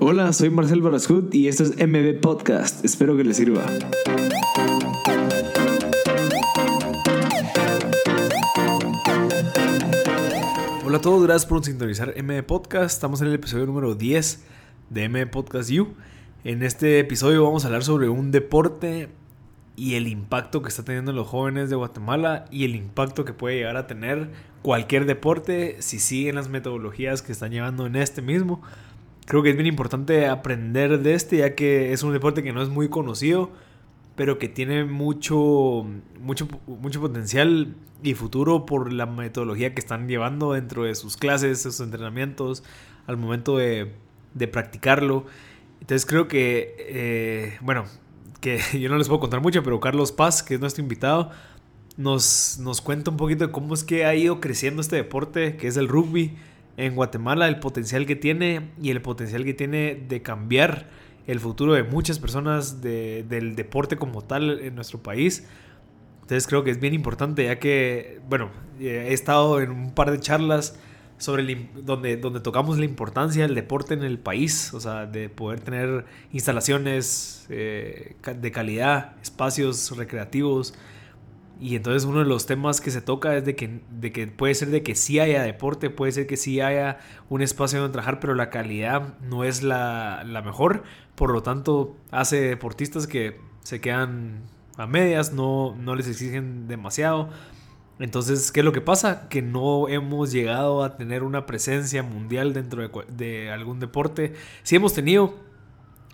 Hola, soy Marcel Barascut y esto es MB Podcast. Espero que les sirva. Hola a todos, gracias por sintonizar MB Podcast. Estamos en el episodio número 10 de MB Podcast You. En este episodio vamos a hablar sobre un deporte y el impacto que está teniendo en los jóvenes de Guatemala y el impacto que puede llegar a tener cualquier deporte si siguen las metodologías que están llevando en este mismo. Creo que es bien importante aprender de este ya que es un deporte que no es muy conocido, pero que tiene mucho, mucho, mucho potencial y futuro por la metodología que están llevando dentro de sus clases, sus entrenamientos, al momento de, de practicarlo. Entonces creo que, eh, bueno, que yo no les puedo contar mucho, pero Carlos Paz, que es nuestro invitado, nos, nos cuenta un poquito de cómo es que ha ido creciendo este deporte, que es el rugby en Guatemala, el potencial que tiene y el potencial que tiene de cambiar el futuro de muchas personas del deporte como tal en nuestro país. Entonces creo que es bien importante ya que, bueno, he estado en un par de charlas sobre donde, donde tocamos la importancia del deporte en el país, o sea, de poder tener instalaciones eh, de calidad, espacios recreativos. Y entonces uno de los temas que se toca es de que, de que puede ser de que sí haya deporte, puede ser que sí haya un espacio donde trabajar, pero la calidad no es la, la mejor. Por lo tanto, hace deportistas que se quedan a medias, no, no les exigen demasiado entonces, ¿qué es lo que pasa? Que no hemos llegado a tener una presencia mundial dentro de, algún deporte. Sí hemos tenido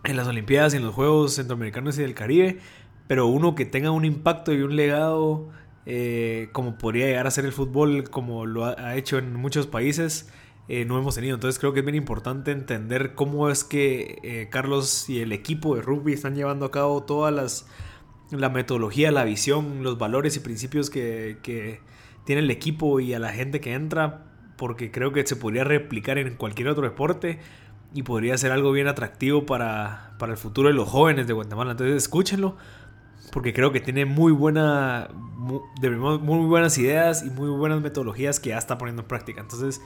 en las Olimpiadas y en los Juegos Centroamericanos y del Caribe, pero uno que tenga un impacto y un legado eh, como podría llegar a ser el fútbol, como lo ha, hecho en muchos países, eh, no hemos tenido. Entonces creo que es bien importante entender cómo es que eh, Carlos y el equipo de rugby están llevando a cabo todas las la metodología, la visión, los valores y principios que, que tiene el equipo y a la gente que entra, porque creo que se podría replicar en cualquier otro deporte y podría ser algo bien atractivo para, para el futuro de los jóvenes de Guatemala. Entonces escúchenlo, porque creo que tiene muy, buena, muy, muy buenas ideas y muy buenas metodologías que ya está poniendo en práctica. Entonces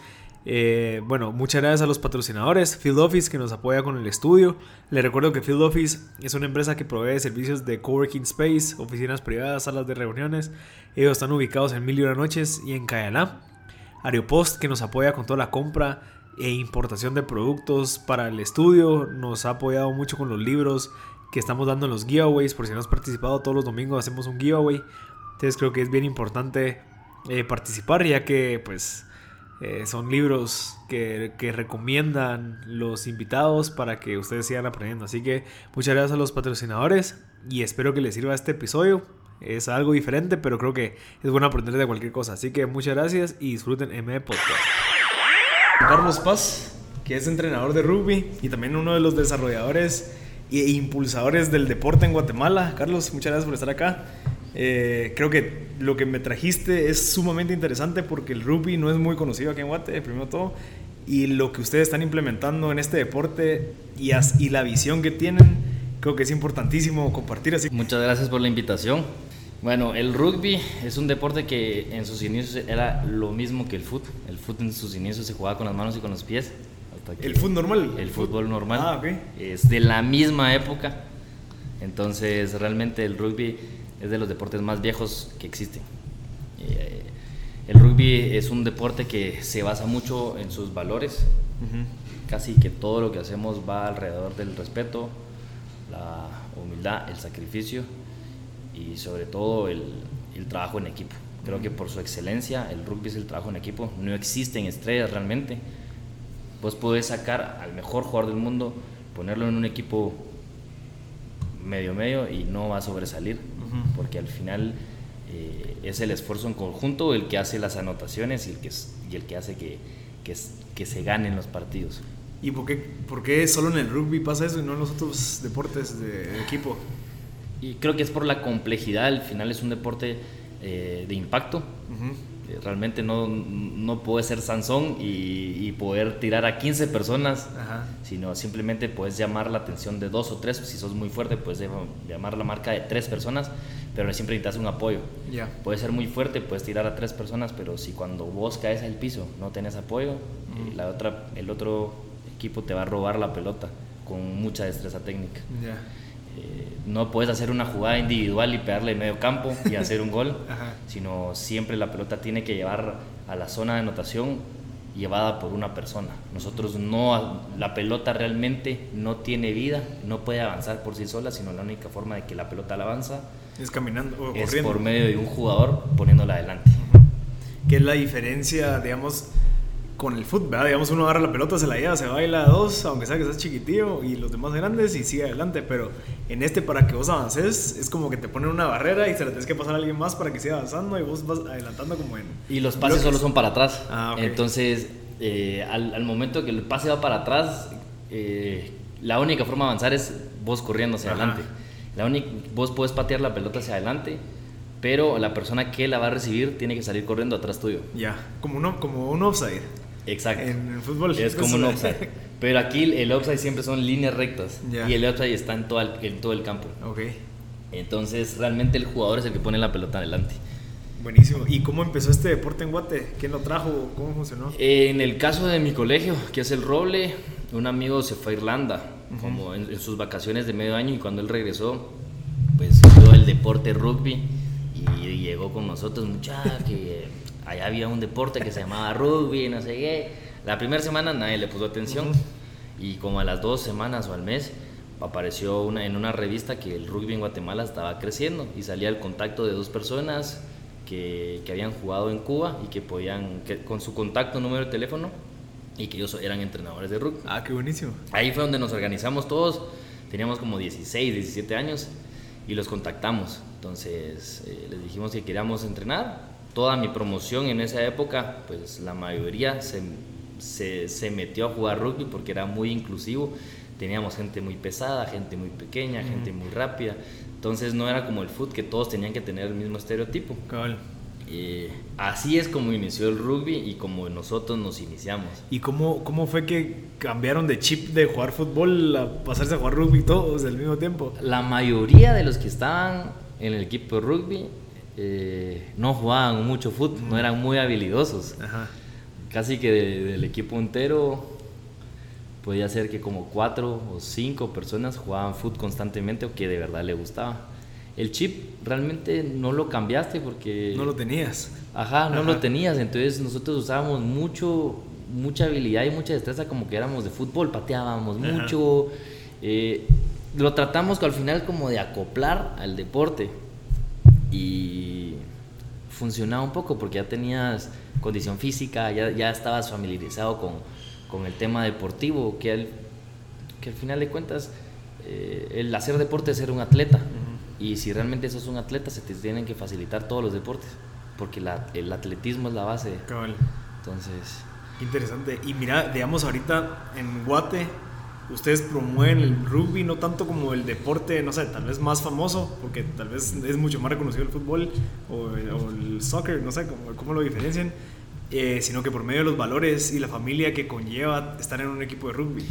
eh, bueno, muchas gracias a los patrocinadores, Field Office que nos apoya con el estudio. Les recuerdo que Field Office es una empresa que provee servicios de coworking space, oficinas privadas, salas de reuniones. Ellos están ubicados en Mil y Noches y en Cayalá. Aeropost que nos apoya con toda la compra e importación de productos para el estudio. Nos ha apoyado mucho con los libros que estamos dando en los giveaways. Por si no has participado, todos los domingos hacemos un giveaway. Entonces creo que es bien importante eh, participar ya que pues eh, son libros que, recomiendan los invitados para que ustedes sigan aprendiendo. Así que muchas gracias a los patrocinadores y espero que les sirva este episodio. Es algo diferente, pero creo que es bueno aprender de cualquier cosa. Así que muchas gracias y disfruten M Podcast. Carlos Paz, que es entrenador de rugby y también uno de los desarrolladores e impulsadores del deporte en Guatemala. Carlos, muchas gracias por estar acá. Eh, creo que lo que me trajiste es sumamente interesante porque el rugby no es muy conocido aquí en Guate, primero todo, y lo que ustedes están implementando en este deporte y, y la visión que tienen, creo que es importantísimo compartir así. Muchas gracias por la invitación. Bueno, el rugby es un deporte que en sus inicios era lo mismo que el fútbol. El fútbol en sus inicios se jugaba con las manos y con los pies. ¿El fútbol normal? El fútbol normal. Ah, Es de la misma época. Entonces, realmente el rugby es de los deportes más viejos que existen. Eh, el rugby es un deporte que se basa mucho en sus valores. Casi que todo lo que hacemos va alrededor del respeto, la humildad, el sacrificio y sobre todo el, el trabajo en equipo. Creo que por su excelencia el rugby es el trabajo en equipo. No existen estrellas realmente. Vos podés sacar al mejor jugador del mundo, ponerlo en un equipo medio medio y no va a sobresalir porque al final eh, es el esfuerzo en conjunto el que hace las anotaciones y el que, y el que hace que, que, que, se ganen los partidos. ¿Y por qué, por qué solo en el rugby pasa eso y no en los otros deportes de, equipo? Y creo que es por la complejidad, al final es un deporte eh, de impacto. Realmente no, no puede ser Sansón y, y, poder tirar a 15 personas, sino simplemente puedes llamar la atención de dos o tres. Si sos muy fuerte, puedes llamar la marca de tres personas, pero siempre necesitas un apoyo. Yeah. Puedes ser muy fuerte, puedes tirar a tres personas, pero si cuando vos caes al piso no tenés apoyo, la otra, el otro equipo te va a robar la pelota con mucha destreza técnica. Ya. Eh, no puedes hacer una jugada individual y pegarle en medio campo y hacer un gol, sino siempre la pelota tiene que llevar a la zona de anotación llevada por una persona. Nosotros no, la pelota realmente no tiene vida, no puede avanzar por sí sola, sino la única forma de que la pelota la avanza Es caminando o es por medio de un jugador poniéndola adelante. ¿Qué es la diferencia, digamos, con el fútbol? Digamos, uno agarra la pelota, se la lleva, se baila a dos, aunque sea que seas chiquitillo, y los demás grandes, y sigue adelante. Pero en este, para que vos avances, es como que te ponen una barrera y se la tienes que pasar a alguien más para que siga avanzando, y vos vas adelantando como en. Y los pases bloques. solo son para atrás. Ah. Entonces, eh, al, al momento que el pase va para atrás, eh, la única forma de avanzar es vos corriendo hacia Ajá. adelante. La única, vos puedes patear la pelota hacia adelante, pero la persona que la va a recibir tiene que salir corriendo atrás tuyo. Ya, como, uno, como un offside. Exacto. En el fútbol. Es como un offside. Pero aquí el offside siempre son líneas rectas. Y el offside está en todo el, en todo el campo. ok, Entonces, realmente el jugador es el que pone la pelota adelante. buenísimo. ¿Y cómo empezó este deporte en Guate? ¿Quién lo trajo? ¿Cómo funcionó? En el caso de mi colegio, que es el Roble, un amigo se fue a Irlanda, como en, en sus vacaciones de medio año, y cuando él regresó, pues vio el deporte rugby y llegó con nosotros, muchachos, que allá había un deporte que se llamaba rugby, no sé qué. La primera semana nadie le puso atención, y como a las dos semanas o al mes apareció una, en una revista que el rugby en Guatemala estaba creciendo y salía el contacto de dos personas que, que habían jugado en Cuba y que podían, que, con su contacto, número de teléfono, y que ellos eran entrenadores de rugby. Ah, qué buenísimo. Ahí fue donde nos organizamos todos, teníamos como 16, 17 años y los contactamos. Entonces eh, les dijimos que queríamos entrenar. Toda mi promoción en esa época, pues la mayoría se, se, se metió a jugar rugby porque era muy inclusivo. Teníamos gente muy pesada, gente muy pequeña, gente muy rápida. Entonces no era como el fútbol que todos tenían que tener el mismo estereotipo. Eh, así es como inició el rugby y como nosotros nos iniciamos. ¿Y cómo, cómo fue que cambiaron de chip de jugar fútbol a pasarse a jugar rugby todos al mismo tiempo? La mayoría de los que estaban en el equipo de rugby eh, no jugaban mucho fútbol, no eran muy habilidosos. Ajá. Casi que de- del equipo entero podía ser que como cuatro o cinco personas jugaban fútbol constantemente o que de verdad le gustaba. El chip realmente no lo cambiaste porque... No lo tenías. Ajá, no Ajá. lo tenías. Entonces nosotros usábamos mucho, mucha habilidad y mucha destreza como que éramos de fútbol, pateábamos Ajá. mucho. eh, lo tratamos al final como de acoplar al deporte. Y funcionaba un poco porque ya tenías condición física, ya, ya estabas familiarizado con, con el tema deportivo, que al, que al final de cuentas eh, el hacer deporte es ser un atleta. Y si realmente sos un atleta, se te tienen que facilitar todos los deportes, porque la- el atletismo es la base. Cabal. Entonces, Qué interesante. Y mira, digamos ahorita en Guate, ustedes promueven el rugby no tanto como el deporte, no sé, tal vez más famoso, porque tal vez es mucho más reconocido el fútbol o, o el soccer, no sé cómo, cómo lo diferencian, eh, sino que por medio de los valores y la familia que conlleva estar en un equipo de rugby.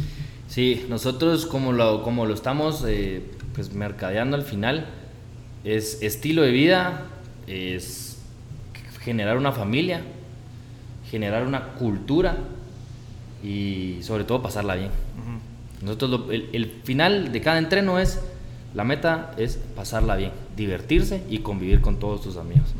sí, nosotros como lo, como lo estamos eh, pues mercadeando al final, es estilo de vida, es generar una familia, generar una cultura y sobre todo pasarla bien. Nosotros lo- el, el final de cada entreno es, la meta es pasarla bien, divertirse y convivir con todos tus amigos.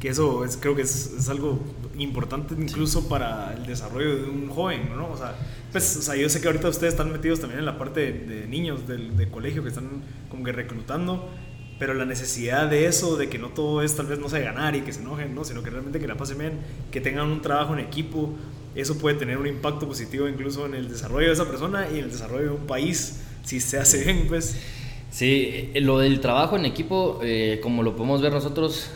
Que eso es, creo que es, es algo importante incluso para el desarrollo de un joven, ¿no? O sea, pues, o sea, yo sé que ahorita ustedes están metidos también en la parte de, de niños del, de colegio que están como que reclutando, pero la necesidad de eso, de que no todo es tal vez no sé ganar y que se enojen, ¿no? Sino que realmente que la pasen bien, que tengan un trabajo en equipo, eso puede tener un impacto positivo incluso en el desarrollo de esa persona y en el desarrollo de un país, si se hace bien, pues. Sí, eh, lo del trabajo en equipo, eh, como lo podemos ver nosotros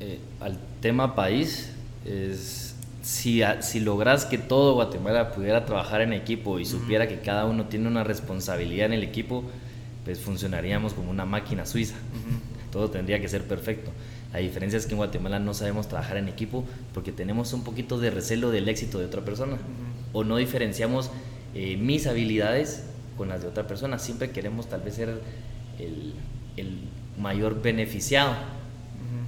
eh, al tema país, es si, a- si logras que todo Guatemala pudiera trabajar en equipo y supiera que cada uno tiene una responsabilidad en el equipo, pues funcionaríamos como una máquina suiza. Todo tendría que ser perfecto. La diferencia es que en Guatemala no sabemos trabajar en equipo porque tenemos un poquito de recelo del éxito de otra persona. O no diferenciamos eh, mis habilidades con las de otra persona. Siempre queremos tal vez ser el, el mayor beneficiado.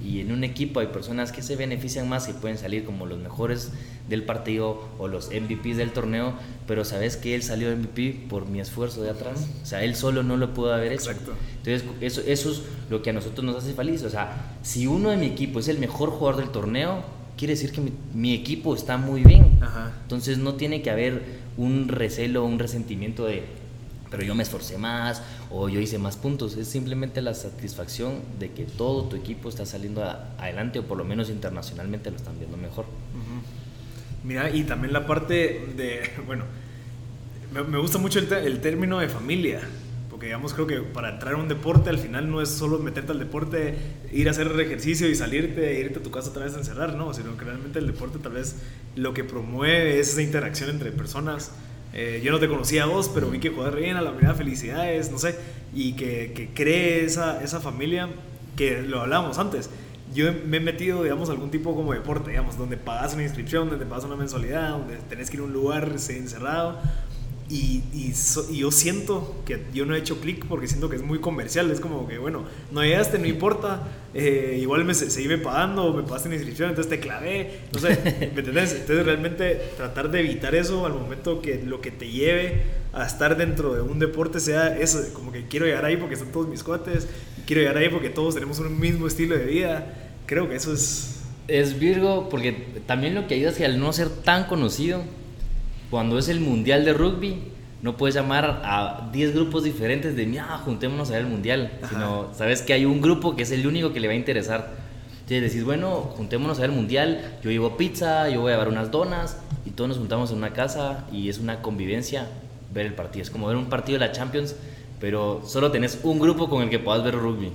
Y en un equipo hay personas que se benefician más, y pueden salir como los mejores del partido o los MVPs del torneo, pero sabes que él salió MVP por mi esfuerzo de atrás. O sea, él solo no lo pudo haber hecho. Exacto. Entonces, eso, eso es lo que a nosotros nos hace feliz. O sea, si uno de mi equipo es el mejor jugador del torneo, quiere decir que mi, mi equipo está muy bien. Ajá. Entonces, no tiene que haber un recelo, un resentimiento de, pero yo me esforcé más o yo hice más puntos. Es simplemente la satisfacción de que todo tu equipo está saliendo a- adelante o por lo menos internacionalmente lo están viendo mejor. Mira, y también la parte de, bueno, me, me gusta mucho el, el término de familia, porque digamos creo que para entrar a un deporte al final no es solo meterte al deporte, ir a hacer ejercicio y salirte, irte a tu casa otra vez a encerrar, no, sino que realmente el deporte tal vez lo que promueve es esa interacción entre personas. Eh, yo no te conocía a vos, pero vi que jugás bien, a la primera felicidades, no sé, y que, que cree esa, esa familia que lo hablábamos antes yo me he metido, digamos, algún tipo como de deporte, digamos, donde pagas una inscripción, donde pagas una mensualidad, donde tenés que ir a un lugar encerrado. Y, y, so- y yo siento que yo no he hecho clic porque siento que es muy comercial. Es como que, bueno, no llegaste, no importa. eh, igual me se- seguime pagando, me pagaste una inscripción, entonces te clavé. No sé, ¿me entendés? Entonces realmente tratar de evitar eso al momento que lo que te lleve a estar dentro de un deporte sea eso, como que quiero llegar ahí porque están todos mis cuates, quiero llegar ahí porque todos tenemos un mismo estilo de vida. Creo que eso es... Es Virgo porque también lo que ayuda es que al no ser tan conocido, cuando es el mundial de rugby, no puedes llamar a 10 grupos diferentes de, mira, juntémonos a ver el mundial, Ajá. sino sabes que hay un grupo que es el único que le va a interesar. Entonces decís, bueno, juntémonos a ver el mundial, yo llevo pizza, yo voy a llevar unas donas y todos nos juntamos en una casa y es una convivencia ver el partido. Es como ver un partido de la Champions, pero solo tenés un grupo con el que puedas ver rugby.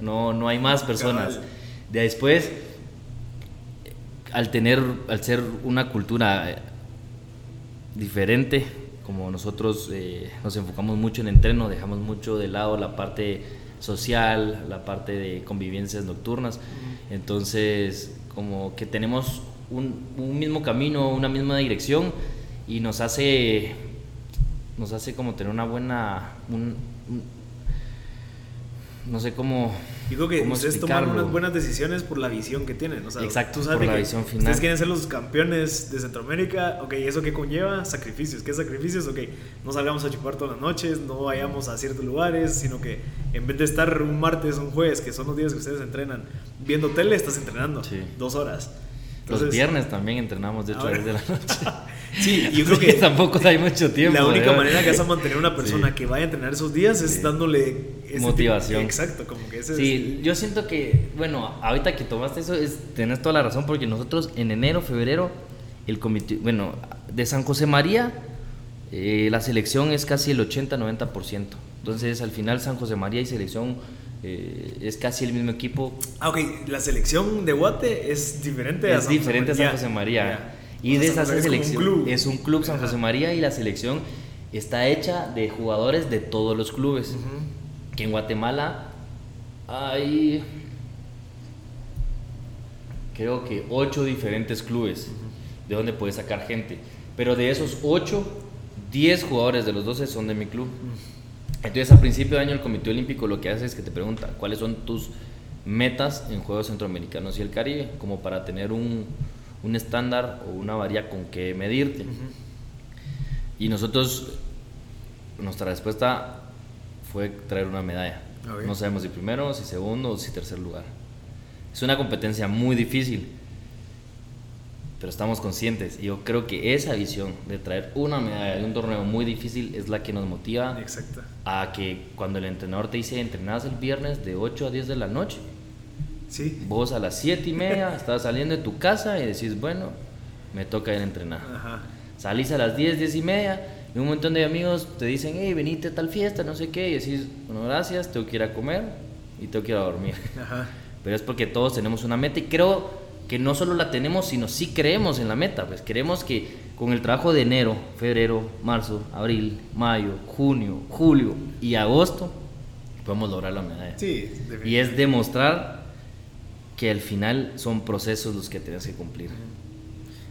No, no hay más personas. Cabal. De después, al tener, al ser una cultura eh, diferente, como nosotros eh, nos enfocamos mucho en entreno, dejamos mucho de lado la parte social, la parte de convivencias nocturnas, entonces como que tenemos un, un mismo camino, una misma dirección y nos hace, nos hace como tener una buena, un- no sé cómo, creo que cómo ustedes tomaron unas buenas decisiones por la visión que tienen. O sea, Exacto, tú sabes por la que visión final. Ustedes quieren ser los campeones de Centroamérica. Ok, ¿eso qué conlleva? Sacrificios. ¿Qué sacrificios? Ok, no salgamos a chupar todas las noches, no vayamos a ciertos lugares, sino que en vez de estar un martes, un jueves, que son los días que ustedes entrenan, viendo tele, estás entrenando Sí. dos horas. Los viernes también entrenamos de 8 a Ahora- 10 de la noche. Sí, y yo creo que tampoco hay mucho tiempo. la única manera que vas a mantener a una persona Sí. que vaya a entrenar esos días es Sí. dándole ese Motivación. tipo- exacto, como que ese Sí, yo siento que, bueno, ahorita que tomaste eso, es, tenés toda la razón, porque nosotros en enero, febrero, el comité, bueno, de San José María, eh, la selección es casi el 80-90%. Entonces, al final, San José María y selección eh, es casi el mismo equipo. Ah, ok, la selección de Guate es diferente a Es San diferente a San José María. ya. Y de esa es como un selección club. es un club San. José María y la selección está hecha de jugadores de todos los clubes. Ujú. Que en Guatemala hay creo que ocho diferentes clubes de donde puedes sacar gente. Pero de esos ocho, 10 jugadores de los 12 son de mi club. Entonces, a principio de año, el Comité Olímpico lo que hace es que te pregunta cuáles son tus metas en Juegos Centroamericanos y el Caribe, como para tener un, un estándar o una varía con que medirte. Y nosotros, nuestra respuesta fue traer una medalla. Ok. No sabemos si primero, si segundo o si tercer lugar. Es una competencia muy difícil, pero estamos conscientes. Y yo creo que esa visión de traer una medalla de un torneo muy difícil es la que nos motiva Exacto. a que cuando el entrenador te dice entrenas el viernes de 8 a 10 de la noche, Sí. vos a las 7 y media estás saliendo de tu casa y decís, bueno, me toca ir a entrenar. Ajá. Salís a las 10, 10 y media y un montón de amigos te dicen, hey, venite a tal fiesta, no sé qué, y decís, bueno, gracias, tengo que ir a comer y tengo que ir a dormir. Ajá. Pero es porque todos tenemos una meta y creo que no solo la tenemos, sino sí creemos en la meta. Pues queremos que con el trabajo de enero, febrero, marzo, abril, mayo, junio, julio y agosto podemos lograr la medalla. Sí, Y es demostrar que al final son procesos los que tienes que cumplir.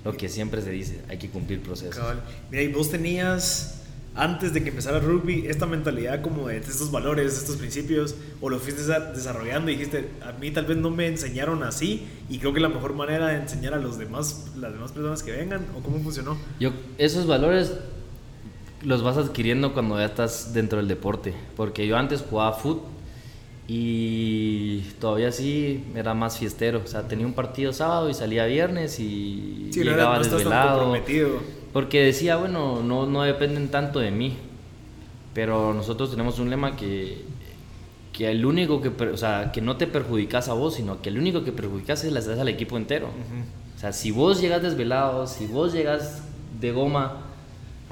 Lo que siempre se dice, hay que cumplir procesos. Cabal. Mira, y vos tenías antes de que empezara el rugby, esta mentalidad como de estos valores, estos principios, o lo fuiste desarrollando y dijiste, a mí tal vez no me enseñaron así y creo que la mejor manera de enseñar a los demás, las demás personas que vengan, o cómo funcionó? Yo, esos valores los vas adquiriendo cuando ya estás dentro del deporte, porque yo antes jugaba fútbol y todavía sí era más fiestero, o sea, tenía un partido sábado y salía viernes y llegaba no desvelado. Porque decía, bueno, no, no dependen tanto de mí. Pero nosotros tenemos un lema que, que el único que, o sea, que no te perjudicas a vos, sino que el único que perjudicas es las al equipo entero. O sea, si vos llegas desvelado, si vos llegas de goma,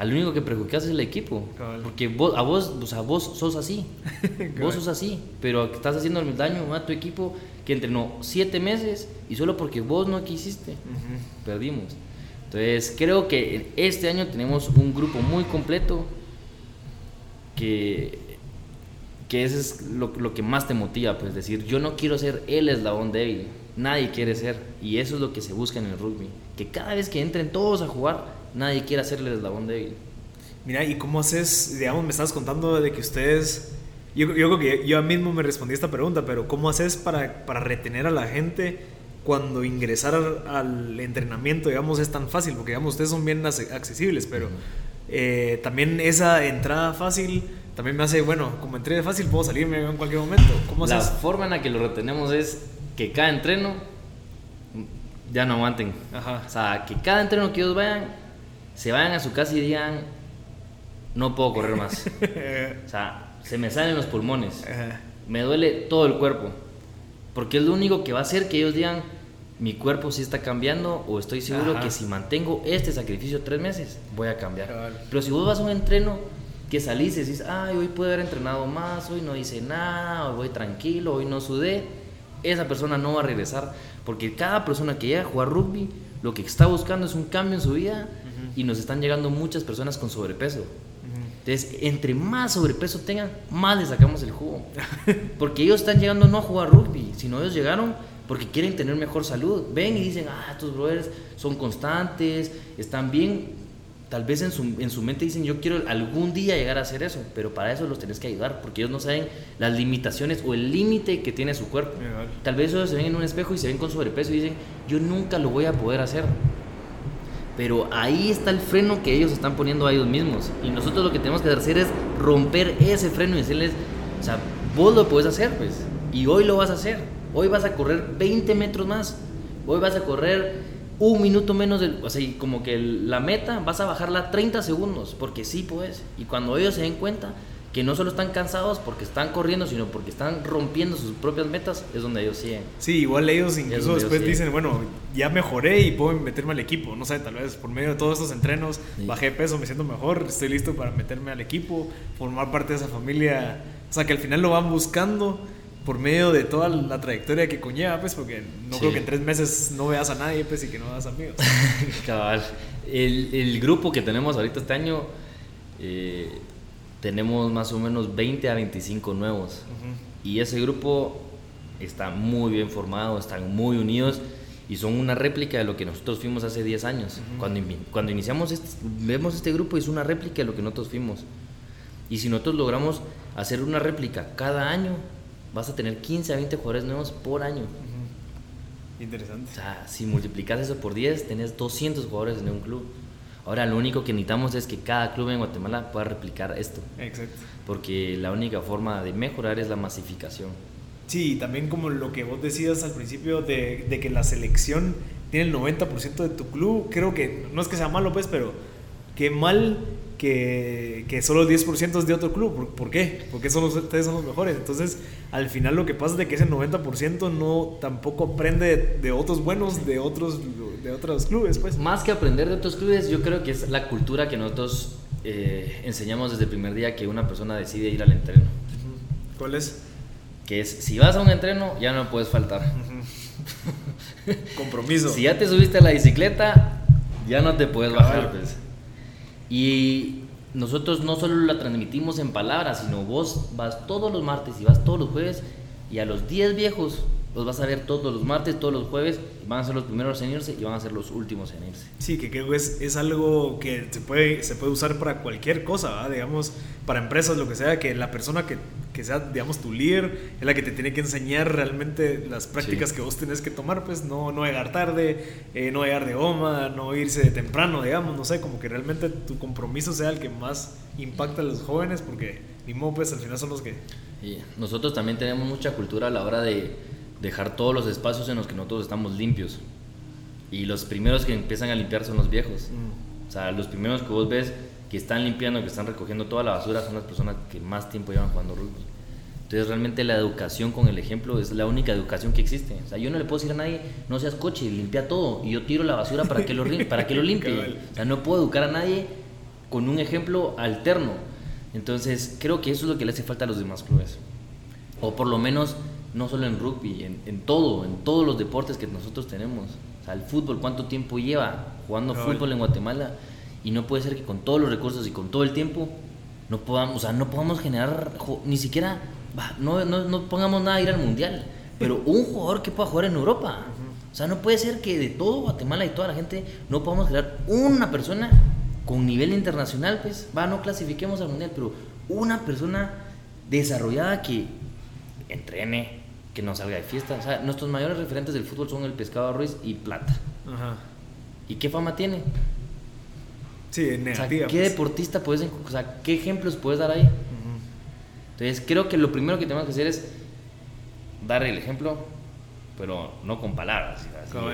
al único que perjudicas es el equipo. Porque vos, a vos, o sea, vos sos así. vos sos así. Pero estás haciendo el daño a tu equipo que entrenó siete meses y solo porque vos no quisiste, perdimos. Entonces creo que este año tenemos un grupo muy completo que, que eso es lo, lo, que más te motiva, pues decir, yo no quiero ser el eslabón débil, nadie quiere ser, y eso es lo que se busca en el rugby, que cada vez que entren todos a jugar, nadie quiere ser el eslabón débil. Mira, ¿y cómo haces, digamos, me estabas contando de que ustedes, yo, yo creo que yo mismo me respondí esta pregunta, pero ¿cómo haces para, para retener a la gente? cuando ingresar al, entrenamiento, digamos, es tan fácil, porque, digamos, ustedes son bien accesibles, pero eh, también esa entrada fácil también me hace, bueno, como entré fácil, puedo salirme en cualquier momento. ¿Cómo la forma en la que lo retenemos es que cada entreno ya no aguanten. O sea, que cada entreno que ellos vayan, se vayan a su casa y digan, no puedo correr más. o sea, se me salen los pulmones. Me duele todo el cuerpo. Porque es lo único que va a hacer que ellos digan, mi cuerpo sí está cambiando o estoy seguro que si mantengo este sacrificio tres meses, voy a cambiar. Pero si vos vas a un entreno que salís y decís, ay, hoy puedo haber entrenado más, hoy no hice nada, hoy voy tranquilo, hoy no sudé, esa persona no va a regresar. Porque cada persona que llega a jugar rugby, lo que está buscando es un cambio en su vida y nos están llegando muchas personas con sobrepeso. Entonces, entre más sobrepeso tengan, más les sacamos el jugo. Porque ellos están llegando no a jugar rugby, sino ellos llegaron porque quieren tener mejor salud. Ven y dicen, ah, estos brothers son constantes, están bien. Tal vez en su, en su mente dicen, yo quiero algún día llegar a hacer eso, pero para eso los tenés que ayudar, porque ellos no saben las limitaciones o el límite que tiene su cuerpo. Tal vez ellos se ven en un espejo y se ven con sobrepeso y dicen, yo nunca lo voy a poder hacer. Pero ahí está el freno que ellos están poniendo a ellos mismos. Y nosotros lo que tenemos que hacer es romper ese freno y decirles, o sea, vos lo puedes hacer, pues. Y hoy lo vas a hacer. Hoy vas a correr 20 metros más. Hoy vas a correr un minuto menos del... O sea, como que la meta vas a bajarla 30 segundos. Porque sí puedes. Y cuando ellos se den cuenta, que no solo están cansados porque están corriendo, sino porque están rompiendo sus propias metas, es donde ellos siguen. Sí, igual ellos incluso después dicen, bueno, ya mejoré y puedo meterme al equipo, no sé, tal vez por medio de todos estos entrenos bajé peso, me siento mejor, estoy listo para meterme al equipo, formar parte de esa familia, o sea, que al final lo van buscando por medio de toda la trayectoria que conlleva, pues, porque no creo que en tres meses no veas a nadie, pues, y que no veas amigos. Cabal. El, el grupo que tenemos ahorita este año... Eh, tenemos más o menos 20 a 25 nuevos. Y ese grupo está muy bien formado, están muy unidos y son una réplica de lo que nosotros fuimos hace 10 años. cuando, cuando iniciamos, este, vemos este grupo es una réplica de lo que nosotros fuimos. Y si nosotros logramos hacer una réplica cada año, vas a tener 15 a 20 jugadores nuevos por año. Interesante. O sea, si multiplicas eso por 10, tenés 200 jugadores en un club. Ahora lo único que necesitamos es que cada club en Guatemala pueda replicar esto. Exacto. Porque la única forma de mejorar es la masificación. Sí, también como lo que vos decías al principio de, de que la selección tiene el 90% de tu club, creo que no es que sea malo pues, pero qué mal que, que solo el 10% es de otro club. ¿Por, qué? Porque son ustedes son los mejores. Entonces, al final lo que pasa es de que ese 90% no tampoco aprende de, otros buenos, de otros, de otros clubes. Pues. Más que aprender de otros clubes, yo creo que es la cultura que nosotros eh, enseñamos desde el primer día que una persona decide ir al entreno. ¿Cuál es? Que es, si vas a un entreno, ya no puedes faltar. Compromiso. si ya te subiste a la bicicleta, ya no te puedes bajar. Pues. Y nosotros no solo la transmitimos en palabras, sino vos vas todos los martes y vas todos los jueves y a los 10 viejos los vas a ver todos los martes, todos los jueves, van a ser los primeros en irse y van a ser los últimos en irse. Sí, que creo que es, es algo que se puede, se puede usar para cualquier cosa, digamos, para empresas, lo que sea, que la persona que, que, sea, digamos, tu líder es la que te tiene que enseñar realmente las prácticas que vos tenés que tomar, pues no, no llegar tarde, eh, no llegar de goma, no irse de temprano, digamos, no sé, como que realmente tu compromiso sea el que más impacta a los jóvenes, porque ni modo, pues al final son los que... Y nosotros también tenemos mucha cultura a la hora de dejar todos los espacios en los que nosotros estamos limpios. Y los primeros que empiezan a limpiar son los viejos. Mm. O sea, los primeros que vos ves que están limpiando, que están recogiendo toda la basura, son las personas que más tiempo llevan jugando rugby. Entonces realmente la educación con el ejemplo es la única educación que existe. O sea, yo no le puedo decir a nadie, no seas coche, limpia todo. Y yo tiro la basura para que lo, para que lo limpie. O sea, no puedo educar a nadie con un ejemplo alterno. Entonces creo que eso es lo que le hace falta a los demás clubes. O por lo menos no solo en rugby, en, en, todo, en todos los deportes que nosotros tenemos. O sea, el fútbol, ¿cuánto tiempo lleva jugando fútbol en Guatemala? Y no puede ser que con todos los recursos y con todo el tiempo no podamos, o sea, no podamos generar, ni siquiera, no, no, no pongamos nada a ir al mundial, pero un jugador que pueda jugar en Europa. O sea, no puede ser que de todo Guatemala y toda la gente no podamos generar una persona con nivel internacional, pues, va, no clasifiquemos al mundial, pero una persona desarrollada que entrene, que no salga de fiesta. O sea, nuestros mayores referentes del fútbol son el Pescado Ruiz y Plata. Ajá. ¿Y qué fama tiene? Sí, negativa. ¿Qué pues. deportista puedes, o sea, qué ejemplos puedes dar ahí? Entonces, creo que lo primero que tenemos que hacer es dar el ejemplo, pero no con palabras,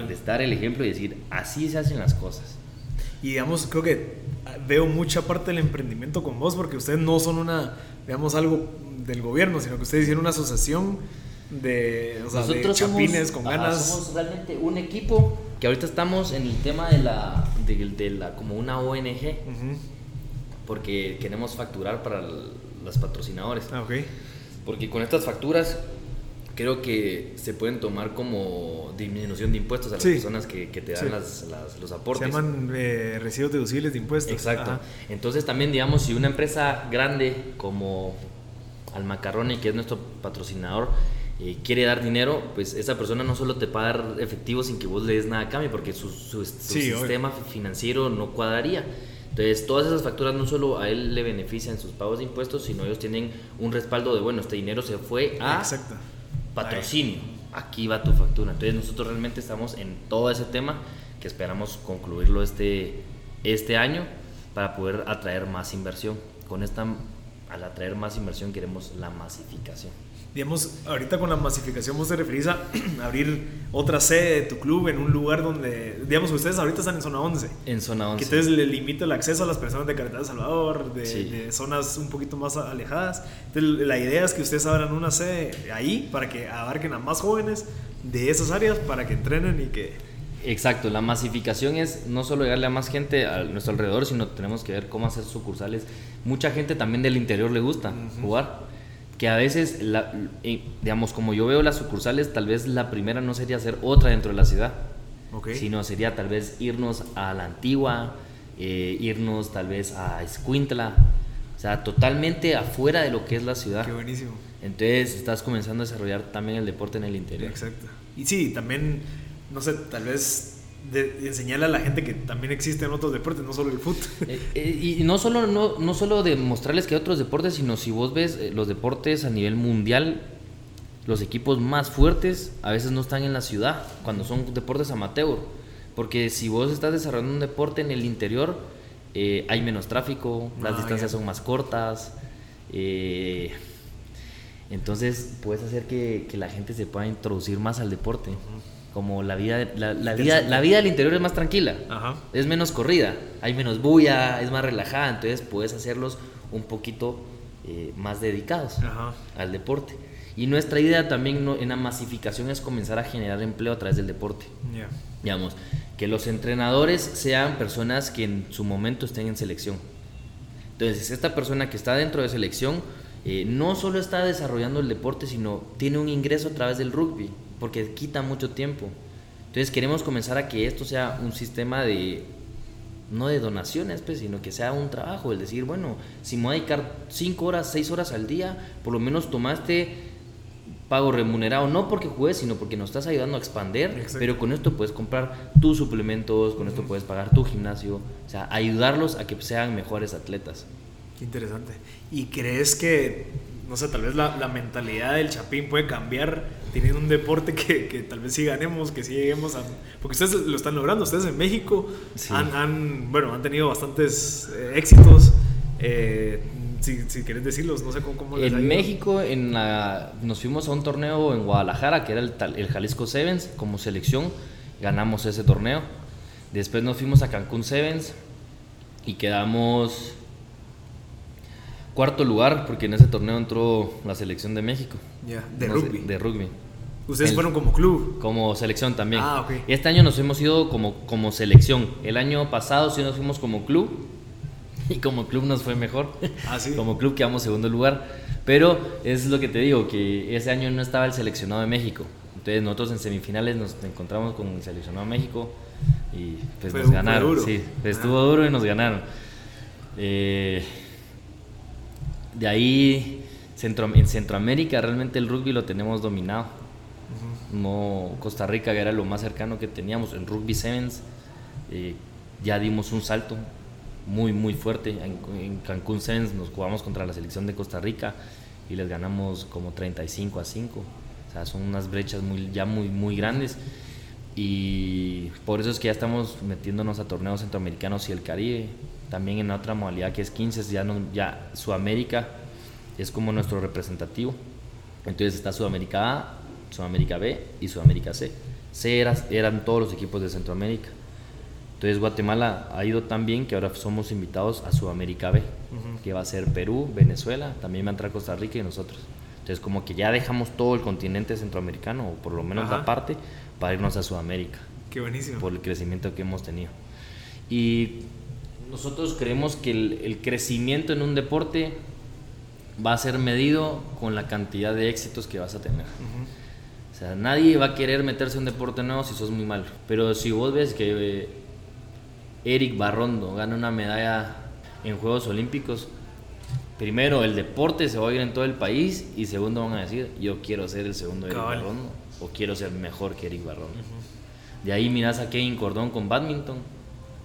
es dar el ejemplo y decir, así se hacen las cosas. Y digamos, creo que veo mucha parte del emprendimiento con vos, porque ustedes no son una, digamos, algo del gobierno, sino que ustedes hicieron una asociación de, o sea, de chapines con ganas. somos realmente un equipo que ahorita estamos en el tema de la, de, la como una ONG, porque queremos facturar para los patrocinadores. Ah, okay. Porque con estas facturas creo que se pueden tomar como disminución de impuestos a las personas que, te dan los aportes. Se llaman eh, recibos deducibles de impuestos. Exacto. Entonces también, digamos, si una empresa grande como Almacarrone, que es nuestro patrocinador, eh, quiere dar dinero, pues esa persona no solo te paga efectivo sin que vos le des nada a cambio, porque su, sistema financiero no cuadraría. Entonces, todas esas facturas no solo a él le benefician sus pagos de impuestos, sino ellos tienen un respaldo de, bueno, este dinero se fue a patrocinio. Aquí va tu factura. Entonces, nosotros realmente estamos en todo ese tema que esperamos concluirlo este, este año para poder atraer más inversión. Con esta al atraer más inversión queremos la masificación. Digamos, ahorita con la masificación vos te referís a abrir otra sede de tu club en un lugar donde, digamos, ustedes ahorita están en zona 11. En zona 11. Que entonces le limita el acceso a las personas de Carretera de Salvador, de, zonas un poquito más alejadas. Entonces la idea es que ustedes abran una sede ahí para que abarquen a más jóvenes de esas áreas para que entrenen y que Exacto, la masificación es no solo llegarle a más gente a nuestro alrededor, sino tenemos que ver cómo hacer sucursales. Mucha gente también del interior le gusta jugar, que a veces, digamos, como yo veo las sucursales, tal vez la primera no sería hacer otra dentro de la ciudad, sino sería tal vez irnos a la antigua, eh, irnos tal vez a Escuintla, o sea, totalmente afuera de lo que es la ciudad. Qué buenísimo. Entonces estás comenzando a desarrollar también el deporte en el interior. Exacto. Y sí, también no sé, tal vez de, enseñarle a la gente que también existen otros deportes, no solo el fútbol. Eh, eh, y no solo, no, no solo de mostrarles que hay otros deportes, sino si vos ves eh, los deportes a nivel mundial, los equipos más fuertes a veces no están en la ciudad, cuando son deportes amateur. Porque si vos estás desarrollando un deporte en el interior, hay menos tráfico, las ah, distancias son más cortas. entonces puedes hacer que, que, la gente se pueda introducir más al deporte como la vida, la, vida, la vida del interior es más tranquila, es menos corrida, hay menos bulla, es más relajada, entonces puedes hacerlos un poquito eh, más dedicados al deporte. Y nuestra idea también en la masificación es comenzar a generar empleo a través del deporte. Digamos, que los entrenadores sean personas que en su momento estén en selección. Entonces, esta persona que está dentro de selección eh, no solo está desarrollando el deporte, sino tiene un ingreso a través del rugby porque quita mucho tiempo. Entonces queremos comenzar a que esto sea un sistema de, no de donaciones, pues, sino que sea un trabajo, el decir, bueno, si me voy a dedicar 5 horas, 6 horas al día, por lo menos tomaste pago remunerado, no porque juegues, sino porque nos estás ayudando a expander, pero con esto puedes comprar tus suplementos, con esto puedes pagar tu gimnasio, o sea, ayudarlos a que sean mejores atletas. Qué interesante. ¿Y crees que, no sé, tal vez la, la mentalidad del Chapín puede cambiar teniendo un deporte que, que, tal vez sí ganemos, que sí lleguemos a... Porque ustedes lo están logrando, ustedes en México han, han, bueno, han tenido bastantes eh, éxitos. Eh, si, si quieres decirlos, no sé cómo, cómo les En México en la, nos fuimos a un torneo en Guadalajara, que era el, el Jalisco Sevens, como selección, ganamos ese torneo. Después nos fuimos a Cancún Sevens y quedamos cuarto lugar, porque en ese torneo entró la selección de México. Ya, de rugby. de rugby. ¿Ustedes fueron como club? Como selección también. Ah, ok. Este año nos hemos ido como, como selección. El año pasado sí nos fuimos como club. Y como club nos fue mejor. Ah, sí. como club quedamos segundo lugar. Pero es lo que te digo, que ese año no estaba el seleccionado de México. Entonces nosotros en semifinales nos encontramos con el seleccionado de México y pues nos ganaron. Sí, estuvo duro y nos ganaron. Eh, de ahí, Centro, en Centroamérica realmente el rugby lo tenemos dominado. No, Costa Rica que era lo más cercano que teníamos en rugby sevens. Eh, ya dimos un salto muy muy fuerte. En, Cancún Sevens nos jugamos contra la selección de Costa Rica y les ganamos como 35 a 5. O sea, son unas brechas muy, ya muy, muy grandes. Y por eso es que ya estamos metiéndonos a torneos centroamericanos y el Caribe también en otra modalidad que es 15, ya, no, ya Sudamérica es como nuestro representativo. Entonces está Sudamérica A, Sudamérica B y Sudamérica C. C eran todos los equipos de Centroamérica. Entonces Guatemala ha ido tan bien que ahora somos invitados a Sudamérica B, que va a ser Perú, Venezuela, también va a entrar Costa Rica y nosotros. Entonces como que ya dejamos todo el continente centroamericano, o por lo menos la parte, para irnos a Sudamérica. Qué buenísimo. Por el crecimiento que hemos tenido. Y nosotros creemos que el, crecimiento en un deporte va a ser medido con la cantidad de éxitos que vas a tener. O sea, nadie va a querer meterse en un deporte nuevo si sos muy malo. Pero si vos ves que eh, Eric Barrondo gana una medalla en Juegos Olímpicos, primero el deporte se va a ir en todo el país y segundo van a decir, yo quiero ser el segundo Eric Barrondo o quiero ser mejor que Eric Barrondo. De ahí miras a Kevin Cordón con badminton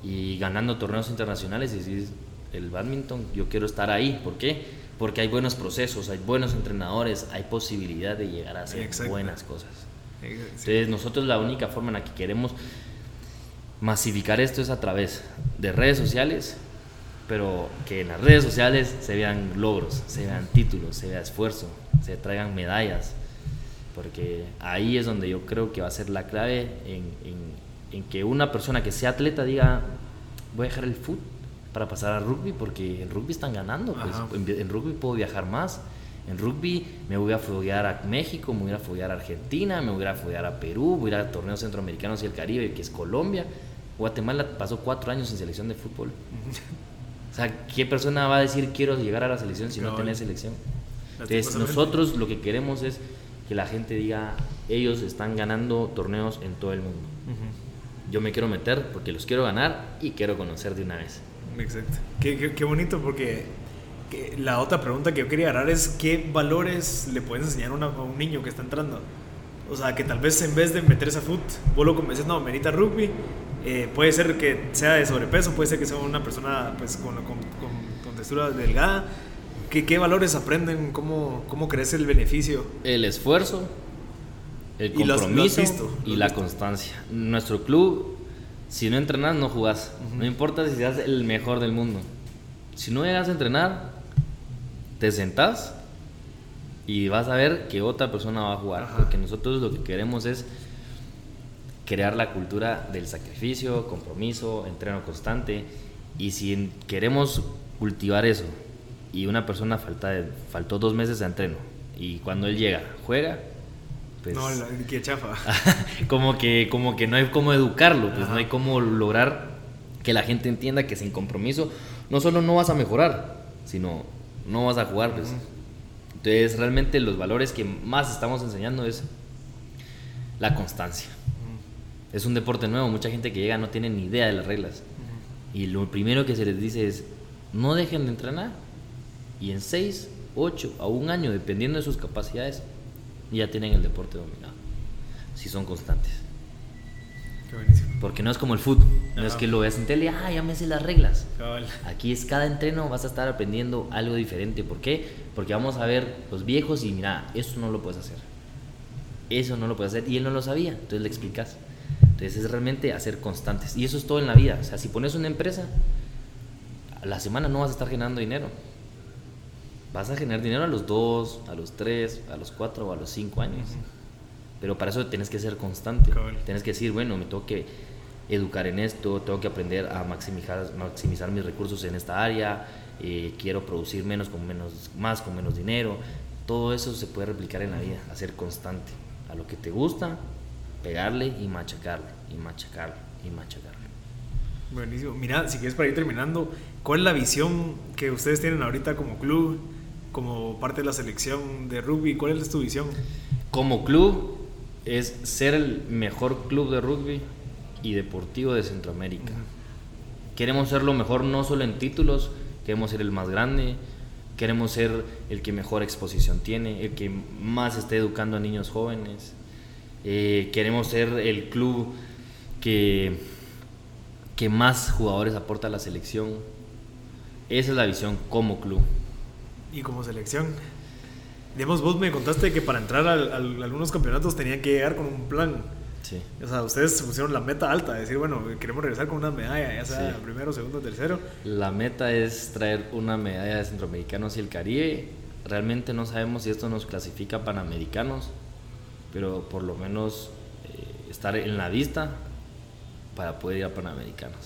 y ganando torneos internacionales y decís, el badminton, yo quiero estar ahí. ¿Por qué? Porque hay buenos procesos, hay buenos entrenadores, hay posibilidad de llegar a hacer buenas cosas. Entonces nosotros la única forma en la que queremos masificar esto es a través de redes sociales, pero que en las redes sociales se vean logros, se vean títulos, se vea esfuerzo, se traigan medallas, porque ahí es donde yo creo que va a ser la clave en en que una persona que sea atleta diga, voy a dejar el fútbol para pasar al rugby porque en rugby están ganando, pues, en, rugby puedo viajar más. En rugby me voy a foguear a México, me voy a foguear a Argentina, me voy a foguear a Perú, voy a ir a torneos centroamericanos y el Caribe, que es Colombia. Guatemala pasó cuatro años en selección de fútbol. o sea, ¿qué persona va a decir quiero llegar a la selección si no, tiene selección? Entonces, nosotros lo que queremos es que la gente diga, ellos están ganando torneos en todo el mundo yo me quiero meter porque los quiero ganar y quiero conocer de una vez. Exacto. Qué, qué, bonito porque la otra pregunta que yo quería agarrar es qué valores le puedes enseñar a, un niño que está entrando. O sea, que tal vez en vez de meterse a foot, vos lo convences, no, merita rugby. Eh, puede ser que sea de sobrepeso, puede ser que sea una persona pues, con, con, con, textura delgada. ¿Qué, ¿Qué, valores aprenden? ¿Cómo, ¿Cómo crece el beneficio? El esfuerzo, el compromiso y, la constancia. Nuestro club, si no entrenas, no jugás. No importa si seas el mejor del mundo. Si no llegas a entrenar, te sentás y vas a ver que otra persona va a jugar. Porque nosotros lo que queremos es crear la cultura del sacrificio, compromiso, entreno constante. Y si queremos cultivar eso y una persona falta, faltó dos meses de entreno y cuando él llega, juega, pues, no, que chafa. como, que, como que no hay cómo educarlo, pues no hay cómo lograr que la gente entienda que sin compromiso no solo no vas a mejorar, sino no vas a jugar. Pues. Entonces, realmente los valores que más estamos enseñando es la constancia. Es un deporte nuevo, mucha gente que llega no tiene ni idea de las reglas. Y lo primero que se les dice es, no dejen de entrenar. Y en 6, 8 a un año, dependiendo de sus capacidades, ya tienen el deporte dominado. Si son constantes. Qué buenísimo. Porque no es como el fútbol. No es que lo veas en tele, ah, ya me sé las reglas. Cabal. Aquí es cada entreno vas a estar aprendiendo algo diferente. ¿Por qué? Porque vamos a ver los viejos y mira, eso no lo puedes hacer. Eso no lo puedes hacer. Y él no lo sabía, entonces le explicas. Entonces es realmente hacer constantes. Y eso es todo en la vida. O sea, si pones una empresa, a la semana no vas a estar generando dinero. Vas a generar dinero a los 2, a los 3, a los 4 o a los 5 años. Pero para eso tienes que ser constante. Cabal. Tienes que decir, bueno, me tengo que educar en esto, tengo que aprender a maximizar, maximizar mis recursos en esta área, eh, quiero producir menos con menos, más con menos dinero. Todo eso se puede replicar en la vida, hacer constante. A lo que te gusta, pegarle y machacarle, y machacarle, y machacarle. Buenísimo. Mira, si quieres para ir terminando, ¿cuál es la visión que ustedes tienen ahorita como club, como parte de la selección de rugby? ¿Cuál es tu visión? Como club es ser el mejor club de rugby y deportivo de Centroamérica. Queremos ser lo mejor no solo en títulos, queremos ser el más grande, queremos ser el que mejor exposición tiene, el que más esté educando a niños jóvenes. Eh, queremos ser el club que, que más jugadores aporta a la selección. Esa es la visión como club. Y como selección. Digamos, vos me contaste que para entrar al- a algunos campeonatos tenían que llegar con un plan. Sí. O sea, ustedes se pusieron la meta alta, de decir, bueno, queremos regresar con una medalla, ya sea Sí. primero, segundo, tercero. La meta es traer una medalla de Centroamericanos y el Caribe. Realmente no sabemos si esto nos clasifica a Panamericanos, pero por lo menos eh, estar en la vista para poder ir a Panamericanos.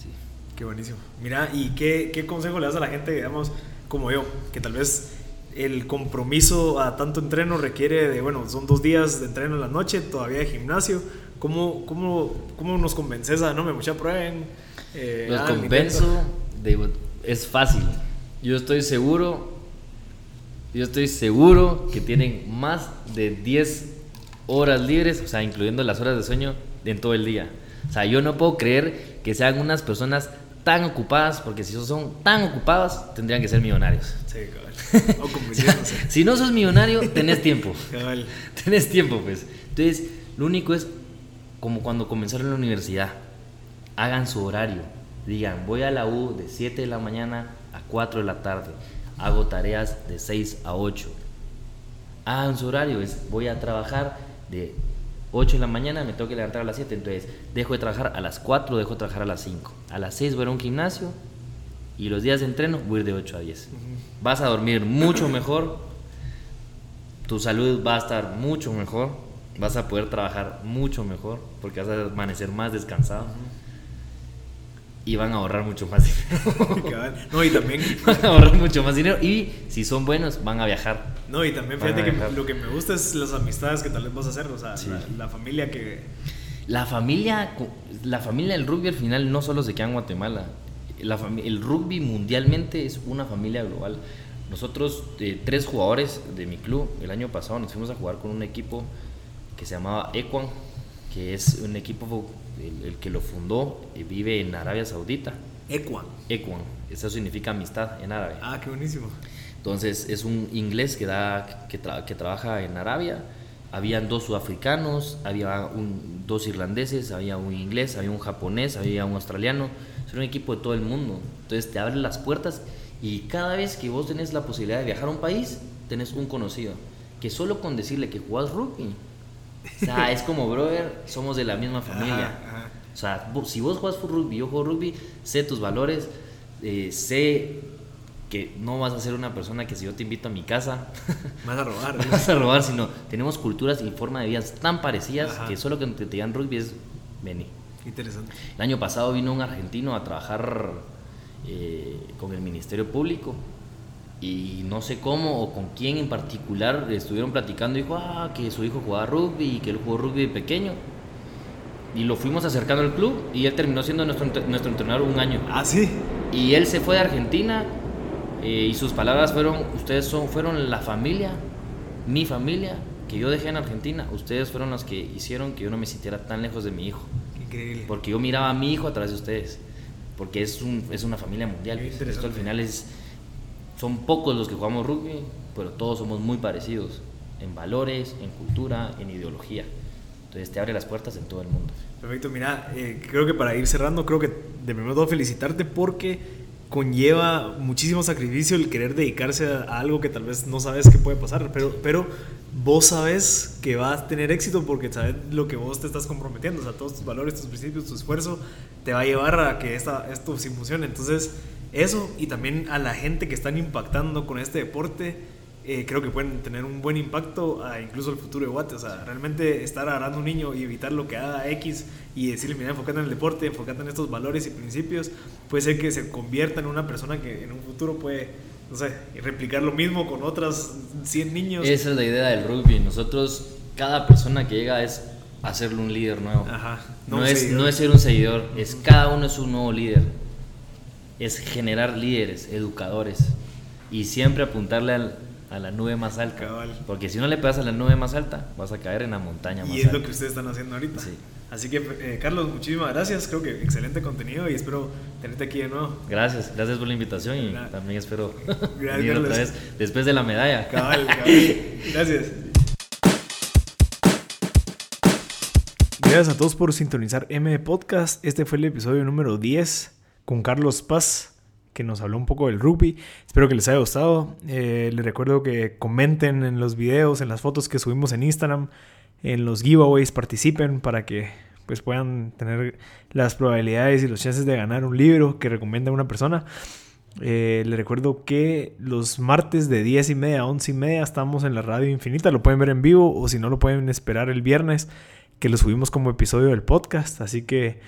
Sí. Qué buenísimo. Mira, ¿y qué, qué consejo le das a la gente, digamos, como yo, que tal vez el compromiso a tanto entreno requiere de, bueno, son dos días de entreno en la noche, todavía de gimnasio? ¿Cómo, cómo, cómo nos convences a, no me mucha prueben? eh, Los el convenzo, intento"? digo, es fácil. Yo estoy seguro, yo estoy seguro que tienen más de 10 horas libres, o sea, incluyendo las horas de sueño en todo el día. O sea, yo no puedo creer que sean unas personas tan ocupadas, porque si son tan ocupadas, tendrían que ser millonarios. Sí, cabal. O convenciéndose. Si no sos millonario, tenés tiempo. Cabal. Tenés tiempo, pues. Entonces, lo único es como cuando comenzaron la universidad. Hagan su horario. Digan, voy a la U de 7 de la mañana a 4 de la tarde. Hago tareas de 6 a 8. Hagan su horario. Es, voy a trabajar de 8 de la mañana, me tengo que levantar a las 7. Entonces, dejo de trabajar a las 4, dejo de trabajar a las 5. A las 6 voy a un gimnasio. Y los días de entreno voy a ir de 8 a 10. Vas a dormir mucho mejor, tu salud va a estar mucho mejor, vas a poder trabajar mucho mejor porque vas a amanecer más descansado y van a ahorrar mucho más dinero. No, y también, van a ahorrar mucho más dinero y si son buenos van a viajar. no, y también fíjate que lo que me gusta es las amistades que tal vez vas a hacer, o sea, Sí. la, la familia que... La familia, la familia del rugby al final no solo se queda en Guatemala. La el rugby mundialmente es una familia global. Nosotros, eh, tres jugadores de mi club, el año pasado nos fuimos a jugar con un equipo que se llamaba Equan, que es un equipo, el, el que lo fundó, eh, vive en Arabia Saudita. Equan. Equan, eso significa amistad en árabe. Ah, qué buenísimo. Entonces es un inglés que, da, que, tra- que trabaja en Arabia. Habían dos sudafricanos, había un- dos irlandeses, había un inglés, había un japonés, había un australiano. Es un equipo de todo el mundo. Entonces te abren las puertas y cada vez que vos tenés la posibilidad de viajar a un país, tenés un conocido. Que solo con decirle que jugás rugby, o sea, es como, brother, somos de la misma familia. Ajá. O sea, vos- si vos juegas rugby, yo juego rugby, sé tus valores, eh, sé que no vas a ser una persona que si yo te invito a mi casa, Vas a robar. no vas a robar, sino tenemos culturas y forma de vida tan parecidas Ajá. que solo que te, digan rugby es vení. Interesante. El año pasado vino un argentino a trabajar eh, con el Ministerio Público y no sé cómo o con quién en particular estuvieron platicando. Dijo ah, que su hijo jugaba rugby y que él jugó rugby de pequeño. Y lo fuimos acercando al club y él terminó siendo nuestro, nuestro entrenador un año. Ah, sí. Y él se fue de Argentina eh, y sus palabras fueron, ustedes son, fueron la familia, mi familia, que yo dejé en Argentina. Ustedes fueron los que hicieron que yo no me sintiera tan lejos de mi hijo. Qué increíble. Porque yo miraba a mi hijo a través de ustedes. Porque es, un, es una familia mundial. Pues. Esto al final es... Son pocos los que jugamos rugby, pero todos somos muy parecidos en valores, en cultura, en ideología. Entonces te abre las puertas en todo el mundo. Perfecto, mira, eh, creo que para ir cerrando, creo que de primero todo felicitarte porque conlleva muchísimo sacrificio el querer dedicarse a, algo que tal vez no sabes qué puede pasar, pero, pero vos sabes que vas a tener éxito porque sabes lo que vos te estás comprometiendo, o sea, todos tus valores, tus principios, tu esfuerzo te va a llevar a que esta, esto se funcione. Entonces, eso y también a la gente que están impactando con este deporte eh, creo que pueden tener un buen impacto a incluso el futuro de Guate. O sea, realmente estar agarrando a un niño y evitar lo que haga X y decirle, mira, enfócate en el deporte, enfócate en estos valores y principios, puede ser que se convierta en una persona que en un futuro puede, no sé, replicar lo mismo con otras 100 niños. Esa es la idea del rugby. Nosotros, cada persona que llega es hacerle un líder nuevo. Ajá. No, es, no es ser un seguidor, es cada uno es un nuevo líder. Es generar líderes, educadores. Y siempre apuntarle al a la nube más alta. Porque si no le pegas a la nube más alta, vas a caer en la montaña más alta. Y es lo que ustedes están haciendo ahorita. Sí. Así que, eh, Carlos, muchísimas gracias. Creo que excelente contenido y espero tenerte aquí de nuevo. Gracias, gracias por la invitación y también espero venir otra vez después de la medalla. Cabal, cabal. Gracias. Gracias a todos por sintonizar M Podcast. Este fue el episodio número 10 con Carlos Paz que nos habló un poco del rugby. Espero que les haya gustado. Eh, les recuerdo que comenten en los videos, en las fotos que subimos en Instagram, en los giveaways, participen para que pues puedan tener las probabilidades y los chances de ganar un libro que recomienda una persona. Eh, les recuerdo que los martes de 10 y media a 11 y media estamos en la radio infinita. Lo pueden ver en vivo o si no lo pueden esperar el viernes que lo subimos como episodio del podcast. Así que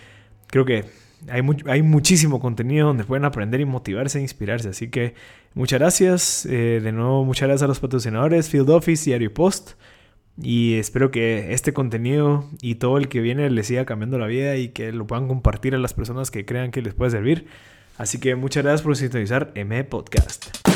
creo que hay, muchísimo contenido donde pueden aprender y motivarse e inspirarse. Así que muchas gracias. Eh, de nuevo, muchas gracias a los patrocinadores, Field Office, Diario Post. Y espero que este contenido y todo el que viene les siga cambiando la vida y que lo puedan compartir a las personas que crean que les puede servir. Así que muchas gracias por sintonizar M Podcast.